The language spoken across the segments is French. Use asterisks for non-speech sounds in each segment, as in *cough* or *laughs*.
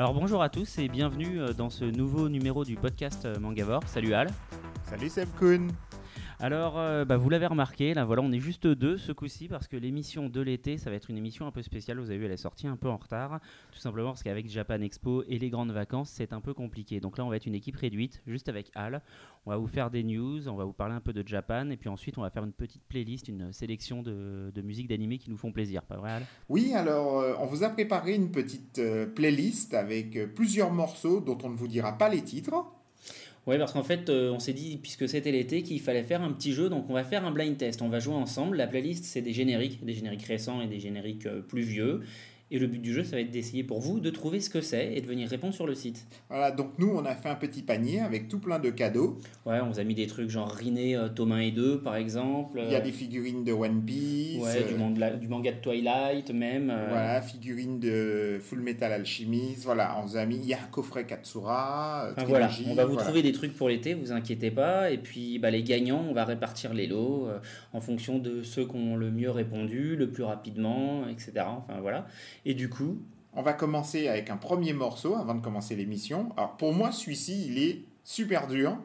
Alors bonjour à tous et bienvenue euh, dans ce nouveau numéro du podcast euh, Mangavore. Salut Al. Salut Seb. Alors, euh, bah, vous l'avez remarqué, là, voilà, on est juste deux ce coup-ci parce que l'émission de l'été, ça va être une émission un peu spéciale. Vous avez vu, elle est sortie un peu en retard, tout simplement parce qu'avec Japan Expo et les grandes vacances, c'est un peu compliqué. Donc là, on va être une équipe réduite, juste avec Al. On va vous faire des news, on va vous parler un peu de Japan, et puis ensuite, on va faire une petite playlist, une sélection de, musique d'animé qui nous font plaisir, pas vrai Al? Oui, alors, euh, on vous a préparé une petite euh, playlist avec plusieurs morceaux dont on ne vous dira pas les titres. Oui, parce qu'en fait, euh, on s'est dit, puisque c'était l'été, qu'il fallait faire un petit jeu, donc on va faire un blind test. On va jouer ensemble. La playlist, c'est des génériques, des génériques récents et des génériques euh, plus vieux. Et le but du jeu, ça va être d'essayer pour vous de trouver ce que c'est et de venir répondre sur le site. Voilà, donc nous, on a fait un petit panier avec tout plein de cadeaux. Ouais, on vous a mis des trucs genre Riné, euh, Thomas et 2, par exemple. Il y a des figurines de One Piece. Ouais, du, euh, manga, du manga de Twilight, même. euh, Voilà, figurines de Full Metal Alchemist. Voilà, on vous a mis. Il y a un coffret Katsura. euh, Enfin, voilà, on va vous voilà. trouver des trucs pour l'été, vous inquiétez pas. Et puis bah, les gagnants, on va répartir les lots euh, en fonction de ceux qui ont le mieux répondu, le plus rapidement, etc. Enfin voilà. Et du coup, On va commencer avec un premier morceau avant de commencer l'émission. Alors, pour moi, celui-ci, il est super dur.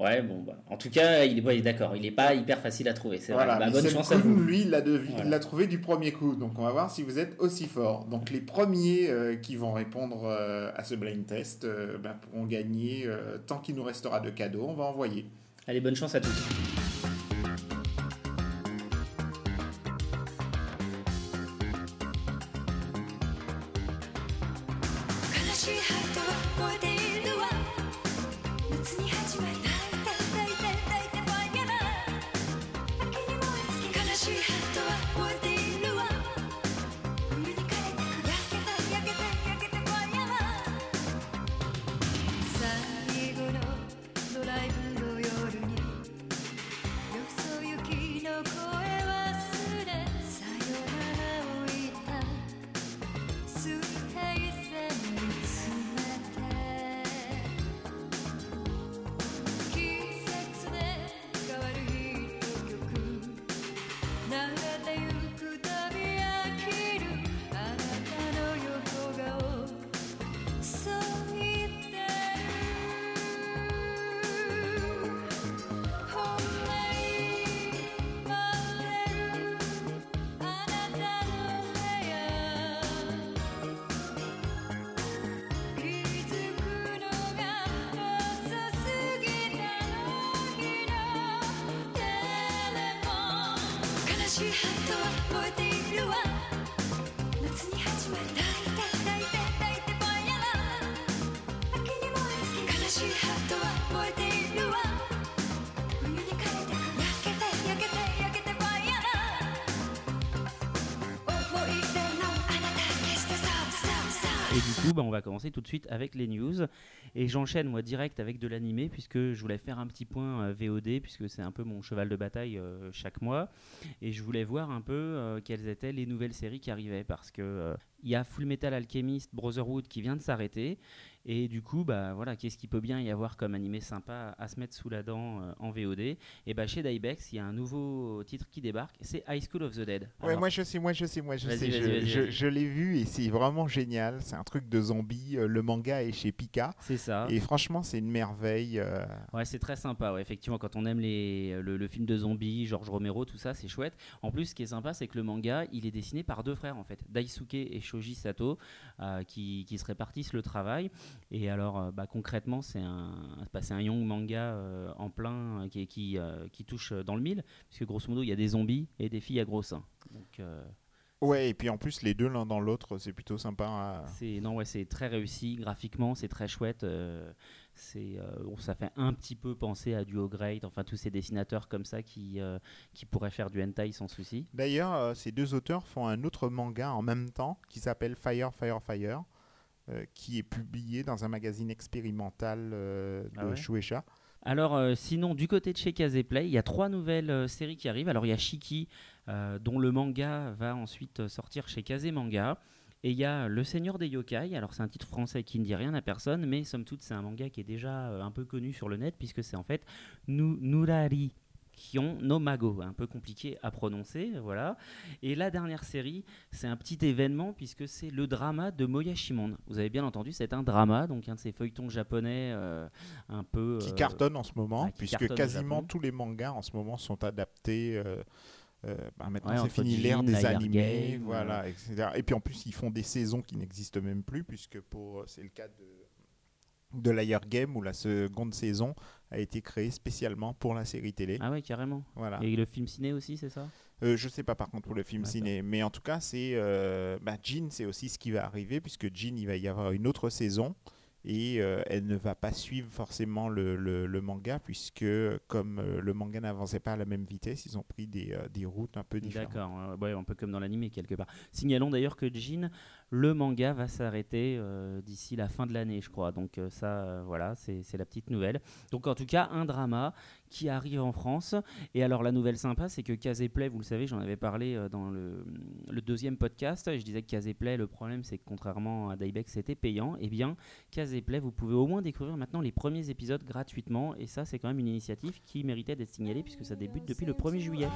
ouais, bon, bah, en tout cas, il est, ouais, d'accord, il est pas hyper facile à trouver. C'est Voilà, vrai. Bah, bonne chance à Kuhn, vous. lui, il l'a Voilà. trouvé du premier coup. Donc, on va voir si vous êtes aussi fort. Donc, les premiers euh, qui vont répondre euh, à ce blind test euh, ben, pourront gagner euh, tant qu'il nous restera de cadeaux. On va envoyer. Allez, bonne chance à tous. Et du coup, bah, on va commencer tout de suite avec les news. Et j'enchaîne moi direct avec de l'animé puisque je voulais faire un petit point euh, VOD puisque c'est un peu mon cheval de bataille euh, chaque mois. Et je voulais voir un peu euh, quelles étaient les nouvelles séries qui arrivaient parce que il y a Full Metal Alchemist Brotherhood qui vient de s'arrêter. Et du coup, bah voilà, qu'est-ce qu'il peut bien y avoir comme animé sympa à se mettre sous la dent euh, en VOD Et bah chez Dybex, il y a un nouveau titre qui débarque, c'est High School of the Dead. Ouais, Alors, moi je sais, moi je sais, moi je sais. je je- je l'ai vu et c'est vraiment génial. C'est un truc de zombie. Euh, Le manga est chez Pika. c'est ça. Et franchement, c'est une merveille. euh, Ouais, c'est très sympa. Ouais. Effectivement, quand on aime les, le, le film de zombies, George Romero, tout ça, c'est chouette. En plus, ce qui est sympa, c'est que le manga, il est dessiné par deux frères en fait, Daisuke et Shoji Sato, euh, qui, qui se répartissent le travail. Et alors, euh, bah, concrètement, c'est un, bah, un young manga euh, en plein euh, qui, qui, qui touche dans le mille, puisque grosso modo, il y a des zombies et des filles à gros seins. Donc, Ouais, et puis en plus, les deux l'un dans l'autre, c'est plutôt sympa. hein. C'est non ouais c'est très réussi graphiquement c'est très chouette euh, c'est euh, ça fait un petit peu penser à du Grade enfin tous ces dessinateurs comme ça qui euh, qui pourraient faire du hentai sans souci D'ailleurs, ces deux auteurs font un autre manga en même temps qui s'appelle Fire, Fire, Fire, euh, qui est publié dans un magazine expérimental euh, de Ah ouais Shueisha. Alors, euh, sinon, du côté de chez Kazeplay, il y a trois nouvelles séries qui arrivent. Alors, il y a Shiki, dont le manga va ensuite sortir chez Kaze Manga. Et il y a Le Seigneur des Yokai. Alors, c'est un titre français qui ne dit rien à personne, mais somme toute, c'est un manga qui est déjà un peu connu sur le net, puisque c'est en fait Nu- Nurari qui ont Nomago, un peu compliqué à prononcer, voilà. Et la dernière série, c'est un petit événement puisque c'est le drama de Moya Shimon. Vous avez bien entendu, c'est un drama, donc un de ces feuilletons japonais euh, un peu qui euh, cartonne en ce moment, ah, puisque quasiment tous les mangas en ce moment sont adaptés. euh, euh, bah, maintenant, Ouais, c'est fini l'ère des animés, Game, voilà, etc. Et puis en plus, ils font des saisons qui n'existent même plus, puisque pour c'est le cas de de la Year Game où la seconde saison a été créée spécialement pour la série télé. Ah ouais, carrément. Voilà. Et le film ciné aussi, c'est ça? Euh, je sais pas par contre pour le film ciné, mais en tout cas c'est euh, bah, Jean, c'est aussi ce qui va arriver puisque Jean il va y avoir une autre saison et euh, elle ne va pas suivre forcément le, le- manga puisque comme euh, le manga n'avançait pas à la même vitesse, ils ont pris des, euh, des routes un peu différentes. D'accord, un peu comme dans l'animé quelque part. Signalons d'ailleurs que Jin, le manga va s'arrêter d'ici la fin de l'année, je crois. Donc ça, voilà, c'est la petite nouvelle. Donc en tout cas, un drama qui arrive en France. Et alors la nouvelle sympa, c'est que Caseplay, vous le savez, j'en avais parlé euh, dans le, deuxième podcast. Je disais que Caseplay, le problème, c'est que contrairement à Daibex, c'était payant. Eh bien, Caseplay, vous pouvez au moins découvrir maintenant les premiers épisodes gratuitement. Et ça, c'est quand même une initiative qui méritait d'être signalée puisque ça débute depuis le 1er juillet.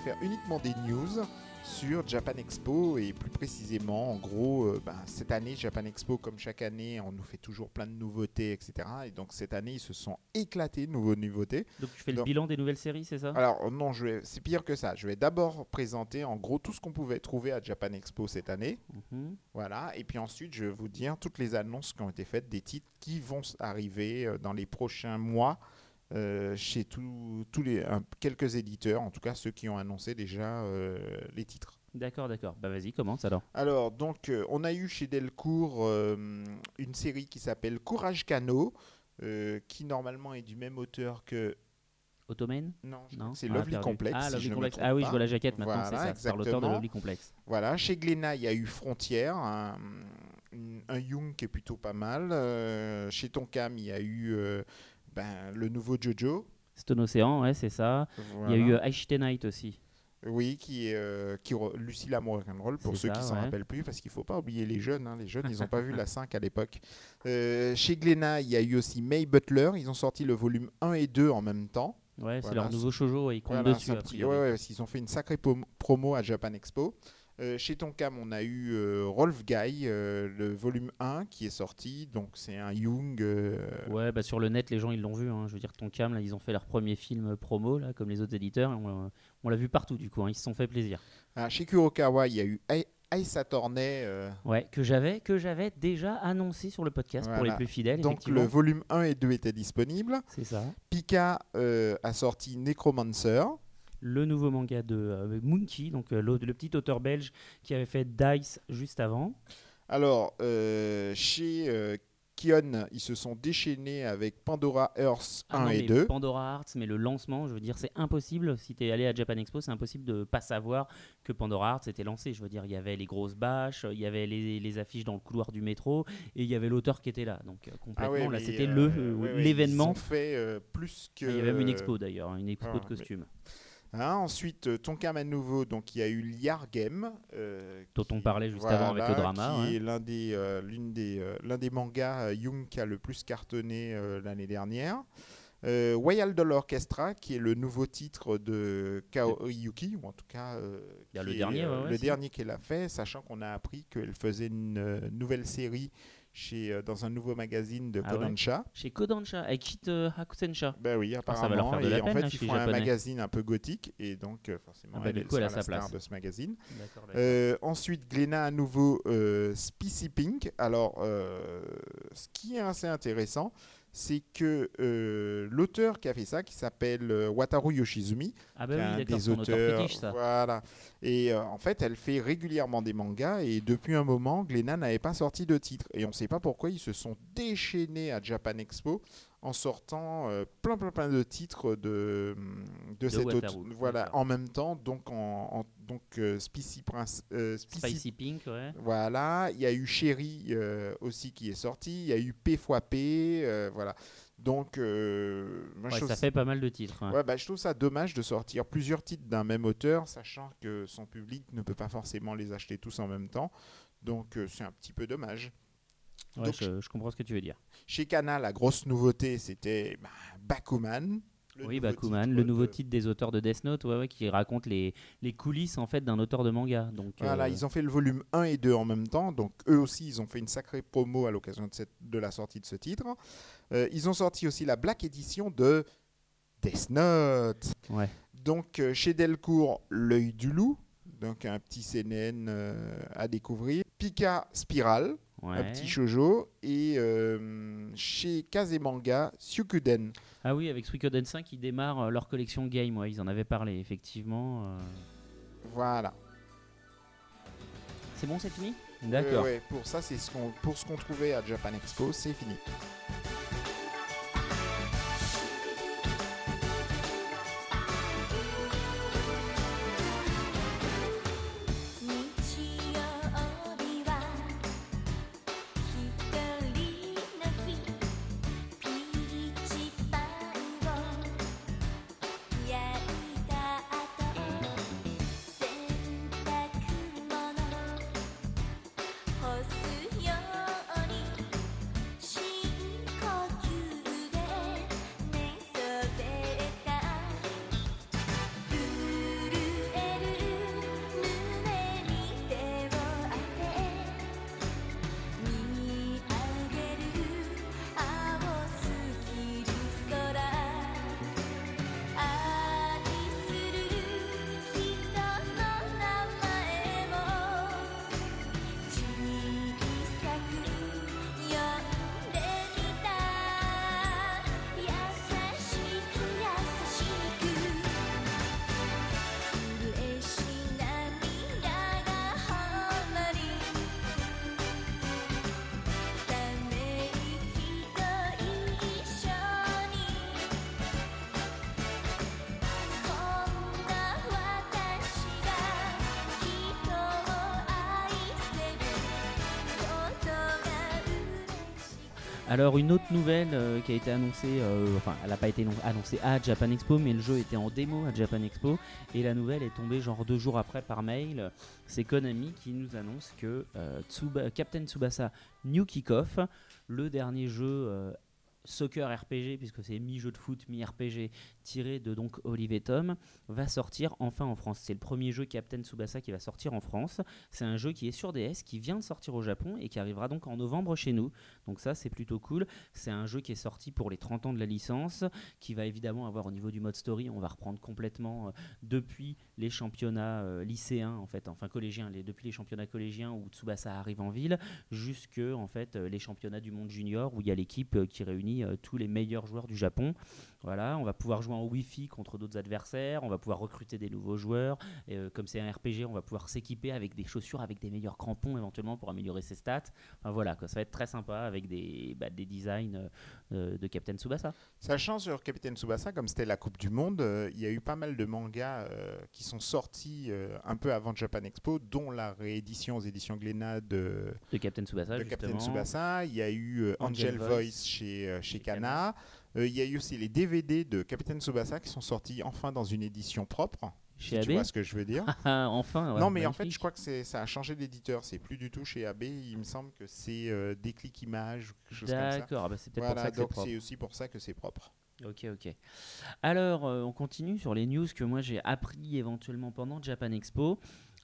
Faire, uniquement des news sur Japan Expo et plus précisément, en gros, euh, ben, cette année, Japan Expo, comme chaque année, on nous fait toujours plein de nouveautés, etc. Et donc cette année, ils se sont éclatés de nouveaux nouveautés. Donc tu fais le bilan des nouvelles séries, c'est ça? Alors non, je c'est pire que ça. Je vais d'abord présenter en gros tout ce qu'on pouvait trouver à Japan Expo cette année. Mhm. Voilà, et puis ensuite, je vais vous dire toutes les annonces qui ont été faites, des titres qui vont arriver euh, dans les prochains mois euh, chez tous tous les un- quelques éditeurs, en tout cas ceux qui ont annoncé déjà euh, les titres. D'accord, d'accord. Bah vas-y, commence alors. Alors, donc, euh, on a eu chez Delcourt une série qui s'appelle Courage Cano, qui normalement est du même auteur que. Ottoman Non, c'est Ah, Lovely perdu. Complex. Ah, si Lovely Complex. Ah oui, pas. je vois la jaquette maintenant, Voilà, c'est ça. L'auteur de. Lovely Complex. Voilà, chez Glénat, il y a eu Frontière, un, un Young qui est plutôt pas mal. Euh, chez Tonkam, il y a eu euh, ben, le nouveau Jojo. Stone Ocean, ouais, c'est ça. Voilà. Il y a eu euh, Aishite Night aussi. Oui, qui est euh, qui Lucie Lamour Rock'n'Roll, pour C'est ceux ça, qui s'en ouais. rappellent plus, parce qu'il faut pas oublier les jeunes. hein. Les jeunes, ils n'ont pas vu la *laughs* 5 à l'époque. Euh, chez Glénat, il y a eu aussi May Butler. Ils ont sorti le volume 1 et 2 en même temps. Ouais, c'est leur nouveau shoujo, ils comptent Voilà, dessus. pris- ouais, qu'ils ont fait une sacrée promo à Japan Expo. Euh, chez Tonkam, on a eu euh, Rolf Guy, euh, le volume 1 qui est sorti. Donc, c'est un Young. euh, Ouais, bah sur le net, les gens ils l'ont vu. hein. Je veux dire, Tonkam, là, ils ont fait leur premier film promo, là, comme les autres éditeurs. On, on l'a vu partout, du coup. hein. Ils se sont fait plaisir. ah, chez Kurokawa, il y a eu Aisa Tornay. euh, Ouais, que j'avais, que j'avais déjà annoncé sur le podcast pour les plus fidèles. donc, le volume 1 et 2 étaient disponibles. C'est ça. Pika euh, a sorti Necromancer. Le nouveau manga de euh, Monkey, donc euh, le petit auteur belge qui avait fait Dice juste avant. Alors, euh, chez euh, Kion, ils se sont déchaînés avec Pandora Earth 1 Ah non, et mais 2. Pandora Arts, mais le lancement, je veux dire, c'est impossible. Si tu es allé à Japan Expo, c'est impossible de pas savoir que Pandora Arts était lancé. Je veux dire, il y avait les grosses bâches, il y avait les, les affiches dans le couloir du métro, et il y avait l'auteur qui était là. Donc complètement, Ah ouais, là, c'était euh, l'événement. Ils ont fait plus que. Il y avait même une expo d'ailleurs, une expo ah, de mais- costumes. Hein, ensuite, euh, Tonkam à nouveau, donc il y a eu Liar Game. euh, Dont on parlait juste avant avec le drama, Qui ouais. est l'un des, euh, l'une des, euh, l'un des mangas Young qui a le plus cartonné l'année dernière. Euh, Wild Doll Orchestra, qui est le nouveau titre de Kaoriyuki, ou en tout cas Il y a qui le est, dernier, ouais, le dernier qu'elle a fait, sachant qu'on a appris qu'elle faisait une nouvelle série chez, euh, dans un nouveau magazine de Ah ouais Kodansha. Chez Kodansha, avec Kit euh, Hakutensha. Ben oui, Ah, ça va leur apparemment. et en peine, fait, là, ils font un Japonais. magazine un peu gothique, et donc euh, forcément, Ah bah, elle, du elle coup, elle a sa la star place. de ce magazine. Euh, ensuite, Glénat à nouveau, Spicy Pink. Alors, ce qui est assez intéressant, c'est que euh, l'auteur qui a fait ça, qui s'appelle euh, Wataru Yoshizumi, Ah bah qui est un des auteur auteurs, fétiche, ça. voilà. Et euh, en fait, elle fait régulièrement des mangas et depuis un moment, Glénat n'avait pas sorti de titre. Et on ne sait pas pourquoi ils se sont déchaînés à Japan Expo en sortant euh, plein, plein, plein de titres de, de, cet auteur. Wataru, Voilà, en même temps, donc en, en- donc euh, Spicy Prince, euh, Spicy- Spicy Pink, ouais. voilà, il y a eu Chéri aussi qui est sorti, il y a eu P x P, voilà. Donc, moi, Ouais, ça fait pas mal de titres. hein. Ouais, bah, je trouve ça dommage de sortir plusieurs titres d'un même auteur, sachant que son public ne peut pas forcément les acheter tous en même temps. Donc c'est un petit peu dommage. Ouais, donc, je, je comprends ce que tu veux dire. Chez Kana, la grosse nouveauté, c'était bah, Bakuman. le oui, Bakuman, le nouveau de- titre des auteurs de Death Note, ouais, ouais, qui raconte les, les coulisses en fait d'un auteur de manga. Donc, Voilà, euh, ils ont fait le volume 1 et 2 en même temps, donc eux aussi, ils ont fait une sacrée promo à l'occasion de, cette- de la sortie de ce titre. Euh, ils ont sorti aussi la Black Edition de Death Note. Ouais. Donc euh, chez Delcourt, L'œil du loup, donc un petit CNN euh, à découvrir. Pika Spiral, ouais. un petit shoujo. Et euh, chez Kazemanga, Syukuden. Ah oui, avec Suikoden 5, ils démarrent euh, leur collection game. Ouais, ils en avaient parlé, effectivement. euh. Voilà. C'est bon, c'est fini? Euh, D'accord. ouais, pour ça, c'est ce qu'on pour ce qu'on trouvait à Japan Expo, c'est fini. Alors une autre nouvelle euh, qui a été annoncée, euh, enfin elle n'a pas été non- annoncée à Japan Expo, mais le jeu était en démo à Japan Expo et la nouvelle est tombée genre deux jours après par mail. C'est Konami qui nous annonce que euh, Captain Tsubasa New Kickoff, le dernier jeu soccer RPG puisque c'est mi-jeu de foot, mi-RPG tiré de donc Olive Tom, va sortir enfin en France. C'est le premier jeu Captain Tsubasa qui va sortir en France. C'est un jeu qui est sur DS, qui vient de sortir au Japon et qui arrivera donc en novembre chez nous. Donc ça, c'est plutôt cool. C'est un jeu qui est sorti pour les 30 ans de la licence, qui va évidemment avoir au niveau du mode story, on va reprendre complètement euh, depuis les championnats euh, lycéens, en fait, enfin collégiens, les, depuis les championnats collégiens où Tsubasa arrive en ville, jusque en fait euh, les championnats du monde junior où il y a l'équipe qui réunit euh, tous les meilleurs joueurs du Japon. Voilà, on va pouvoir jouer en Wi-Fi contre d'autres adversaires, on va pouvoir recruter des nouveaux joueurs. Et, euh, comme c'est un RPG, on va pouvoir s'équiper avec des chaussures, avec des meilleurs crampons éventuellement pour améliorer ses stats. Enfin voilà, quoi, ça va être très sympa avec des, bah, des designs euh, euh, de Captain Tsubasa. Sachant sur Captain Tsubasa, comme c'était la Coupe du Monde, euh, il y a eu pas mal de mangas qui sont sortis un peu avant Japan Expo, dont la réédition aux éditions Glénat de, De Captain Tsubasa, de justement. Captain Tsubasa. Il y a eu Angel, Angel Voice, Voice chez, chez chez Kana. Kana. Euh, il y a eu aussi les DVD de Captain Tsubasa qui sont sortis enfin dans une édition propre. Chez si tu AB vois ce que je veux dire. *laughs* Ah, enfin, ouais, non, mais en fait, je crois que ça a changé d'éditeur. C'est plus du tout chez AB. Il me semble que c'est euh, Déclic Image ou quelque chose comme ça. D'accord, ah bah, c'est peut-être pour Voilà, ça que c'est donc propre. c'est aussi pour ça que c'est propre. Ok, ok. Alors, euh, on continue sur les news que moi j'ai appris éventuellement pendant Japan Expo.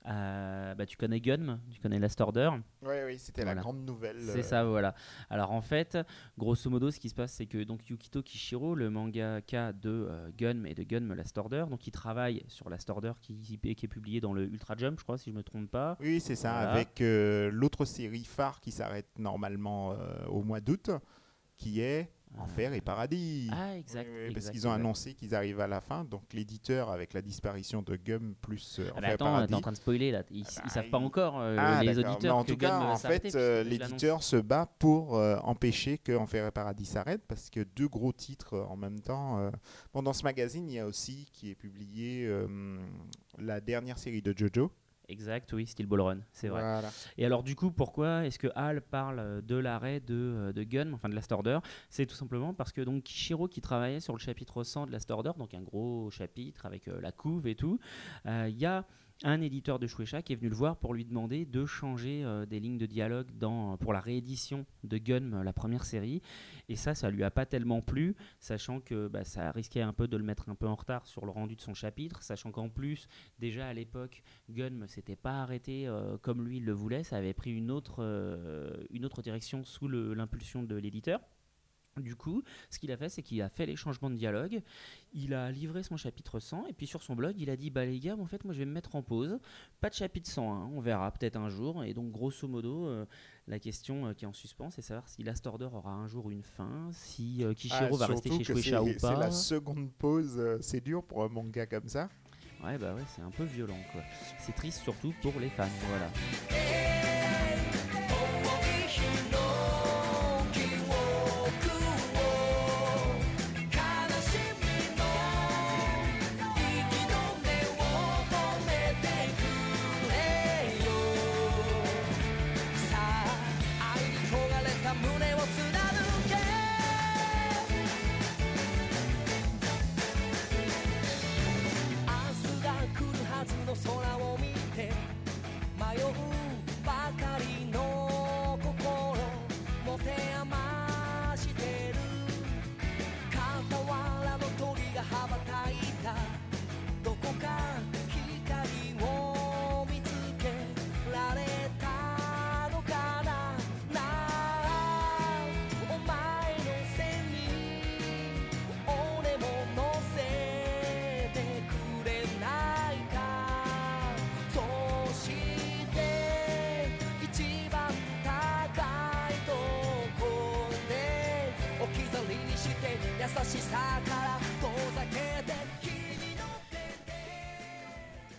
Euh, bah, tu connais Gunm, tu connais Last Order. Oui, oui, c'était Voilà. la grande nouvelle. C'est euh, ça, voilà. Alors en fait, grosso modo, ce qui se passe, c'est que donc Yukito Kishiro, le mangaka de euh, Gunm et de Gunm Last Order, donc il travaille sur Last Order qui, qui est publié dans le Ultra Jump, je crois, si je me trompe pas. Oui, c'est ça, Voilà. avec euh, l'autre série phare qui s'arrête normalement au mois d'août, qui est Enfer et Paradis. Ah, exact. Oui, oui, parce qu'ils ont annoncé qu'ils arrivent à la fin, donc l'éditeur, avec la disparition de Gum plus euh, Ah, Enfer mais et attends, Paradis. t'es en train de spoiler là. Ils, Ah ils bah, savent pas encore, euh, Ah, les. Mais auditeurs. en que tout cas, en fait, euh, l'éditeur se bat pour euh, empêcher que Enfer et Paradis s'arrête parce que deux gros titres en même temps. Bon, dans ce magazine, il y a aussi qui est publié la dernière série de JoJo. Exact, oui, Steel Ball Run, c'est vrai. Voilà. Et alors du coup, pourquoi est-ce que Hal parle de l'arrêt de, euh, de Gun, enfin de Last Order? C'est tout simplement parce que donc Kishiro qui travaillait sur le chapitre 100 de Last Order, donc un gros chapitre avec euh, la couve et tout, euh, il y a un éditeur de Shueisha qui est venu le voir pour lui demander de changer euh, des lignes de dialogue dans, pour la réédition de Gun, euh, la première série. Et ça, ça lui a pas tellement plu, sachant que bah, ça risquait un peu de le mettre un peu en retard sur le rendu de son chapitre, sachant qu'en plus, déjà à l'époque, Gunn ne s'était pas arrêté euh, comme lui il le voulait, ça avait pris une autre, euh, une autre direction sous l'impulsion de l'éditeur. Du coup, ce qu'il a fait, c'est qu'il a fait les changements de dialogue, il a livré son chapitre 100, et puis sur son blog, il a dit Bah les gars, en fait, moi je vais me mettre en pause, pas de chapitre 100, hein, on verra peut-être un jour. Et donc, grosso modo, euh, la question euh, qui est en suspens, c'est savoir si Last Order aura un jour une fin, si euh, Kishiro Ah, va rester chez Shueisha ou c'est- C'est pas. la seconde pause, euh, c'est dur pour un manga comme ça. Ouais, bah ouais, c'est un peu violent, quoi. C'est triste surtout pour les fans, voilà.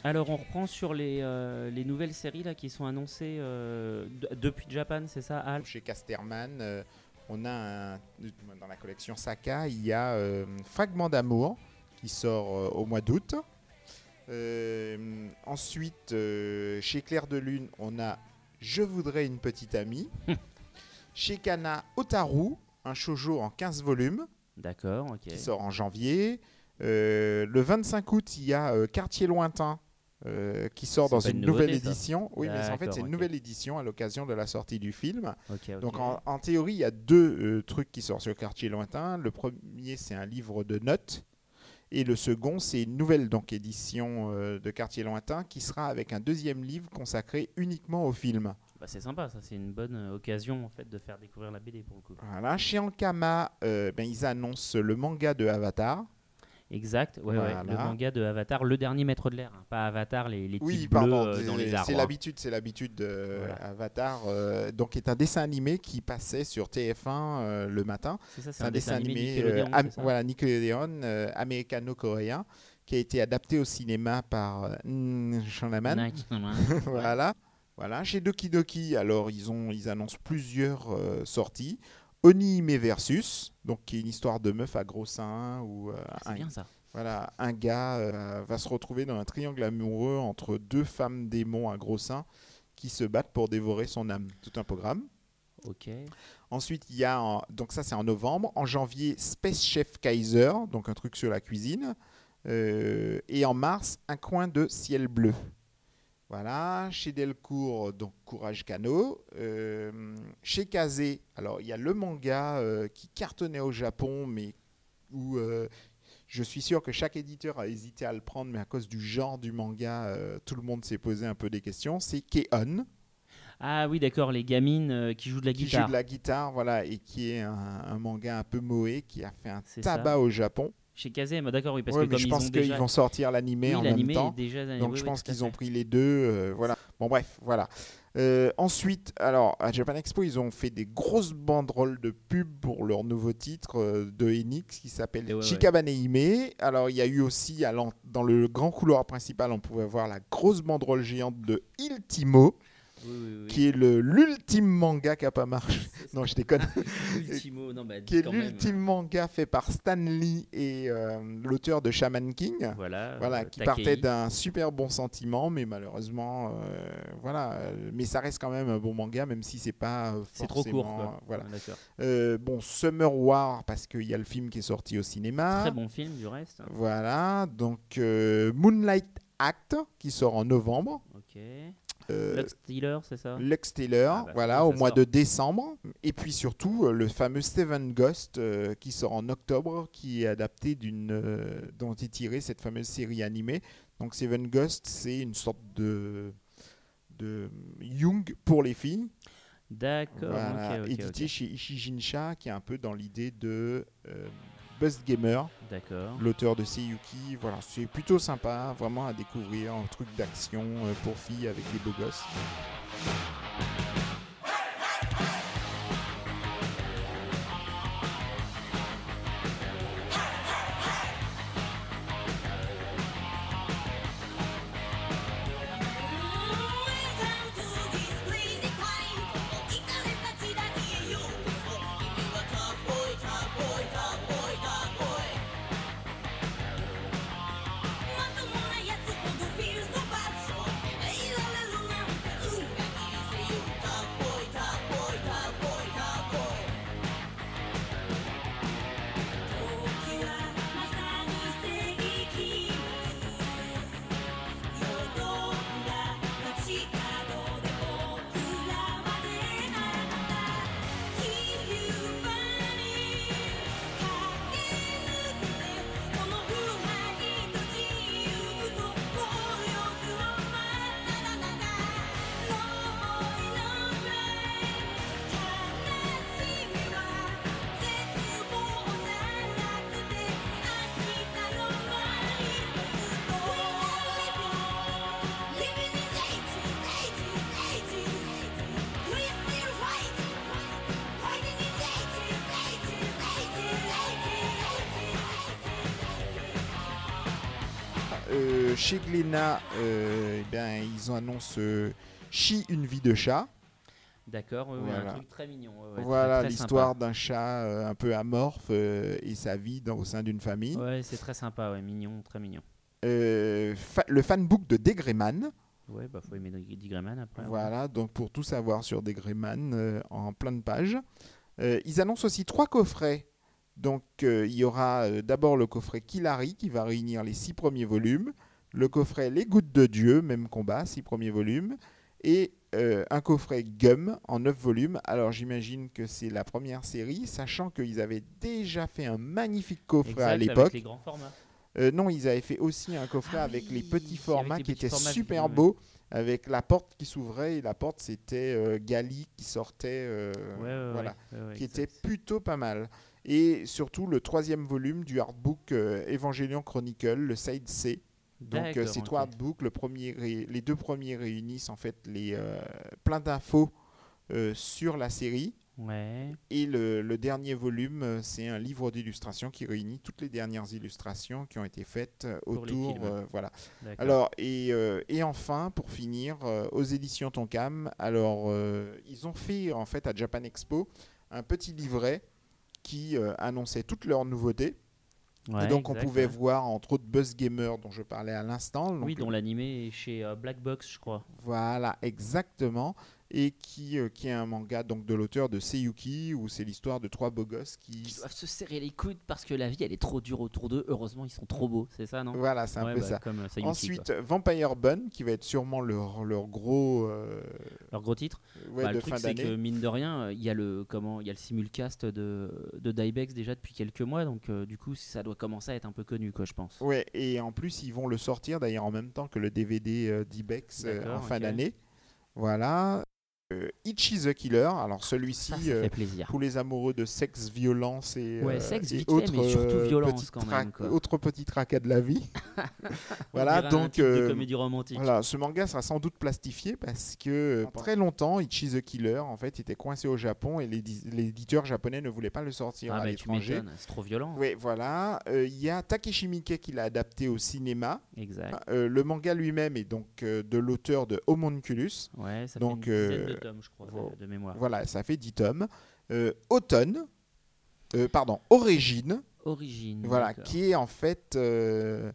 Alors, on reprend sur les, euh, les nouvelles séries là, qui sont annoncées euh, de- depuis Japan, c'est ça, Al? Chez Casterman, euh, on a un- dans la collection Saka, il y a Fragment d'amour qui sort au mois d'août. Ensuite, chez Claire de Lune, on a Je voudrais une petite amie. *laughs* chez Kana, Otaru, un shoujo en 15 volumes D'accord, ok. qui sort en janvier. Euh, le 25 août, il y a euh, Quartier lointain euh, qui sort dans une une nouvelle nouveauté, ça. édition. Oui, mais en fait, c'est une nouvelle édition à l'occasion de la sortie du film. Donc en, en théorie, il y a deux trucs qui sortent sur Quartier lointain. Le premier, c'est un livre de notes. Et le second, c'est une nouvelle donc, édition de Quartier lointain qui sera avec un deuxième livre consacré uniquement au film. Bah, c'est sympa, ça, c'est une bonne euh, occasion en fait de faire découvrir la BD pour le coup. Voilà. Chez Ankama, euh, ben, ils annoncent le manga de Avatar. Exact, ouais, ouais, le manga de Avatar, le dernier maître de l'air, hein, pas Avatar, les, les Oui, pardon, bleus euh, dans les arbres. c'est hein. l'habitude, c'est l'habitude de Voilà. Avatar. euh, donc, est un dessin animé qui passait sur TF1 euh, le matin. C'est ça, c'est C'est un dessin animé, Nickelodeon, am- ça voilà, Nickelodeon, américano-coréen, qui a été adapté au cinéma par Shanaman. *laughs* Voilà. Voilà. Chez Doki Doki, alors ils ont, ils annoncent plusieurs euh, sorties. Onihime versus, donc qui est une histoire de meuf à gros seins où euh, C'est un, bien ça. voilà, un gars euh, va se retrouver dans un triangle amoureux entre deux femmes démons à gros seins qui se battent pour dévorer son âme. Tout un programme. Ok. Ensuite, il y a, en- donc ça c'est en novembre. En janvier, Space Chef Kaiser, donc un truc sur la cuisine. Euh, et en mars, un coin de ciel bleu. Voilà, chez Delcourt, donc Courage Cano. Euh, chez Kazé, alors il y a le manga euh, qui cartonnait au Japon, mais où euh, je suis sûr que chaque éditeur a hésité à le prendre, mais à cause du genre du manga, euh, tout le monde s'est posé un peu des questions. C'est Keon. Ah oui, d'accord, les gamines euh, qui jouent de la qui guitare. joue de la guitare, voilà, et qui est un, un manga un peu moé, qui a fait un tabac au Japon. Chez Kazé, bah, d'accord, oui, parce Ouais, que comme je ils pense qu'ils déjà... vont sortir l'animé oui, en même temps. déjà... Donc oui, je pense qu'ils ont pris les deux. euh, voilà. Bon bref, voilà. Euh, ensuite, alors à Japan Expo, ils ont fait des grosses banderoles de pub pour leur nouveau titre euh, de Enix qui s'appelle ouais, Hime. Alors il y a eu aussi à dans le grand couloir principal, on pouvait voir la grosse banderole géante de Iltimo, Oui, oui, oui. qui est l'ultime manga qui a pas marché. *laughs* non, je déconne. *laughs* Ultimo, non, bah, qui est l'ultime manga fait par Stan Lee et euh, l'auteur de Shaman King. Voilà, Voilà, euh, qui Takei. partait d'un super bon sentiment, mais malheureusement, euh, voilà, mais ça reste quand même un bon manga, même si c'est pas euh, C'est trop court, forcément, quoi. Voilà. Bon, Summer War parce qu'il y a le film qui est sorti au cinéma. Très bon film, du reste. Voilà, donc Moonlight Act qui sort en novembre. Ok. Euh, Lux Stealer, c'est ça? Lex Taylor, Ah bah, voilà, au mois sort. de décembre. Et puis surtout, euh, le fameux Steven Ghost euh, qui sort en octobre, qui est adapté d'une. euh, dont est tirée cette fameuse série animée. Donc, Steven Ghost, c'est une sorte de. de Jung pour les filles. D'accord, Voilà, édité ok. chez Ishijinsha, qui est un peu dans l'idée de. Buzz Gamer, D'accord. l'auteur de Seiyuki, voilà, c'est plutôt sympa, vraiment à découvrir, un truc d'action euh, pour filles avec des beaux gosses. Chez Glénat, euh, eh ben, ils annoncé euh, Chi, une vie de chat. D'accord, Voilà. un truc très mignon. ouais, voilà l'histoire d'un chat euh, un peu amorphe euh, et sa vie dans- au sein d'une famille. Ouais, c'est très sympa, ouais, mignon, très mignon. Euh, fa- le fanbook de Degreyman. Ouais, bah faut aimer Dick Grayman après. ouais. Voilà, donc pour tout savoir sur Degreyman euh, en plein de pages. Ils annoncent aussi trois coffrets. Donc il y aura d'abord le coffret Kilari qui va réunir les six premiers volumes, le coffret Les Gouttes de Dieu, même combat, six premiers volumes, et euh, un coffret Gum en neuf volumes. Alors j'imagine que c'est la première série, sachant qu'ils avaient déjà fait un magnifique coffret Exact, à avec l'époque. les grands formats. Euh, non, ils avaient fait aussi un coffret Ah avec oui, les petits formats les qui petits étaient formats, super ouais. beaux, avec la porte qui s'ouvrait et la porte c'était euh, Gali qui sortait, euh, Ouais, ouais, voilà, qui exact. était plutôt pas mal. Et surtout le troisième volume du artbook euh, Evangelion Chronicle, le Side C. Donc euh, ces trois le premier ré- les deux premiers réunissent en fait les euh, plein d'infos euh, sur la série. Ouais, Et le, le dernier volume, c'est un livre d'illustrations qui réunit toutes les dernières illustrations qui ont été faites Pour autour. euh, voilà. Alors, et, et enfin, pour finir, aux éditions Tonkam, alors, ils ont fait en fait à Japan Expo un petit livret qui annonçait toutes leurs nouveautés. Ouais, et donc, on pouvait ouais. voir entre autres Buzz Gamer dont je parlais à l'instant. Oui, dont l'animé est chez euh, Black Box, je crois. Voilà, exactement. Et qui, euh, qui est un manga donc de l'auteur de Seiyuki, où c'est l'histoire de trois beaux gosses qui. Qui doivent se serrer les coudes parce que la vie elle est trop dure autour d'eux. Heureusement, ils sont trop beaux, c'est ça, non? Voilà, c'est un Ouais, peu bah, ça. Comme euh, Sayuki, Ensuite, quoi. Vampire Bun, qui va être sûrement leur, leur gros euh, leur gros titre? ouais, Bah, de le truc c'est que mine de rien, il y a le comment, il y a le simulcast de de Dybex déjà depuis quelques mois, donc euh, du coup ça doit commencer à être un peu connu, quoi, je pense. Ouais, et en plus, ils vont le sortir d'ailleurs en même temps que le DVD d'Ibex euh, en fin d'année. Voilà. Euh, Itchy the Killer, alors celui-ci, Ça, ça euh, pour les amoureux de sexe, violence et, Ouais, euh, sexe et vite fait, mais surtout euh, violence petites quand même, quoi. autres petits tracas de la vie. *laughs* voilà, un donc euh, comédie romantique. voilà, ce manga sera sans doute plastifié parce que pendant très longtemps, Ichi the Killer, en fait, était coincé au Japon et l'édi- l'éditeur japonais ne voulait pas le sortir Ah à bah l'étranger. c'est trop violent. Oui, voilà. Euh, Il y a Takeshi Miike qui l'a adapté au cinéma. Exact. Euh, le manga lui-même est donc euh, de l'auteur de Homunculus. Ouais, ça donc, fait une dizaine de euh, tomes, je crois, de- mémoire. Voilà, ça fait 10 tomes. Euh, Automne, euh, pardon, Origine, Origine. voilà, qui est en fait euh,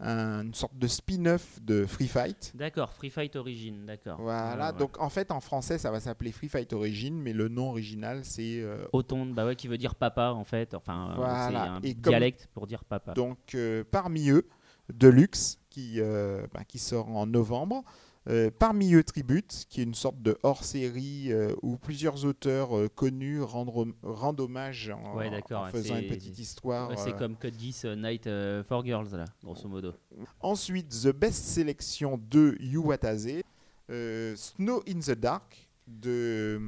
un- une sorte de spin-off de Free Fight. D'accord, Free Fight Origin, d'accord. Voilà, ouais. donc en fait en français ça va s'appeler Free Fight Origin, mais le nom original c'est euh, Automne, bah ouais, qui veut dire papa en fait. Enfin, Voilà. c'est un Et comme- dialecte pour dire papa. donc euh, parmi eux Deluxe qui, euh, bah, qui sort en novembre. Euh, parmi eux Tribute, qui est une sorte de hors-série euh, où plusieurs auteurs euh, connus rendent, rendent hommage en, Ouais, d'accord, en faisant une petite histoire. Ouais, c'est comme Code Geass Night for Girls, là, grosso modo. Ensuite, The Best Selection de Yuwatase, euh, Snow in the Dark de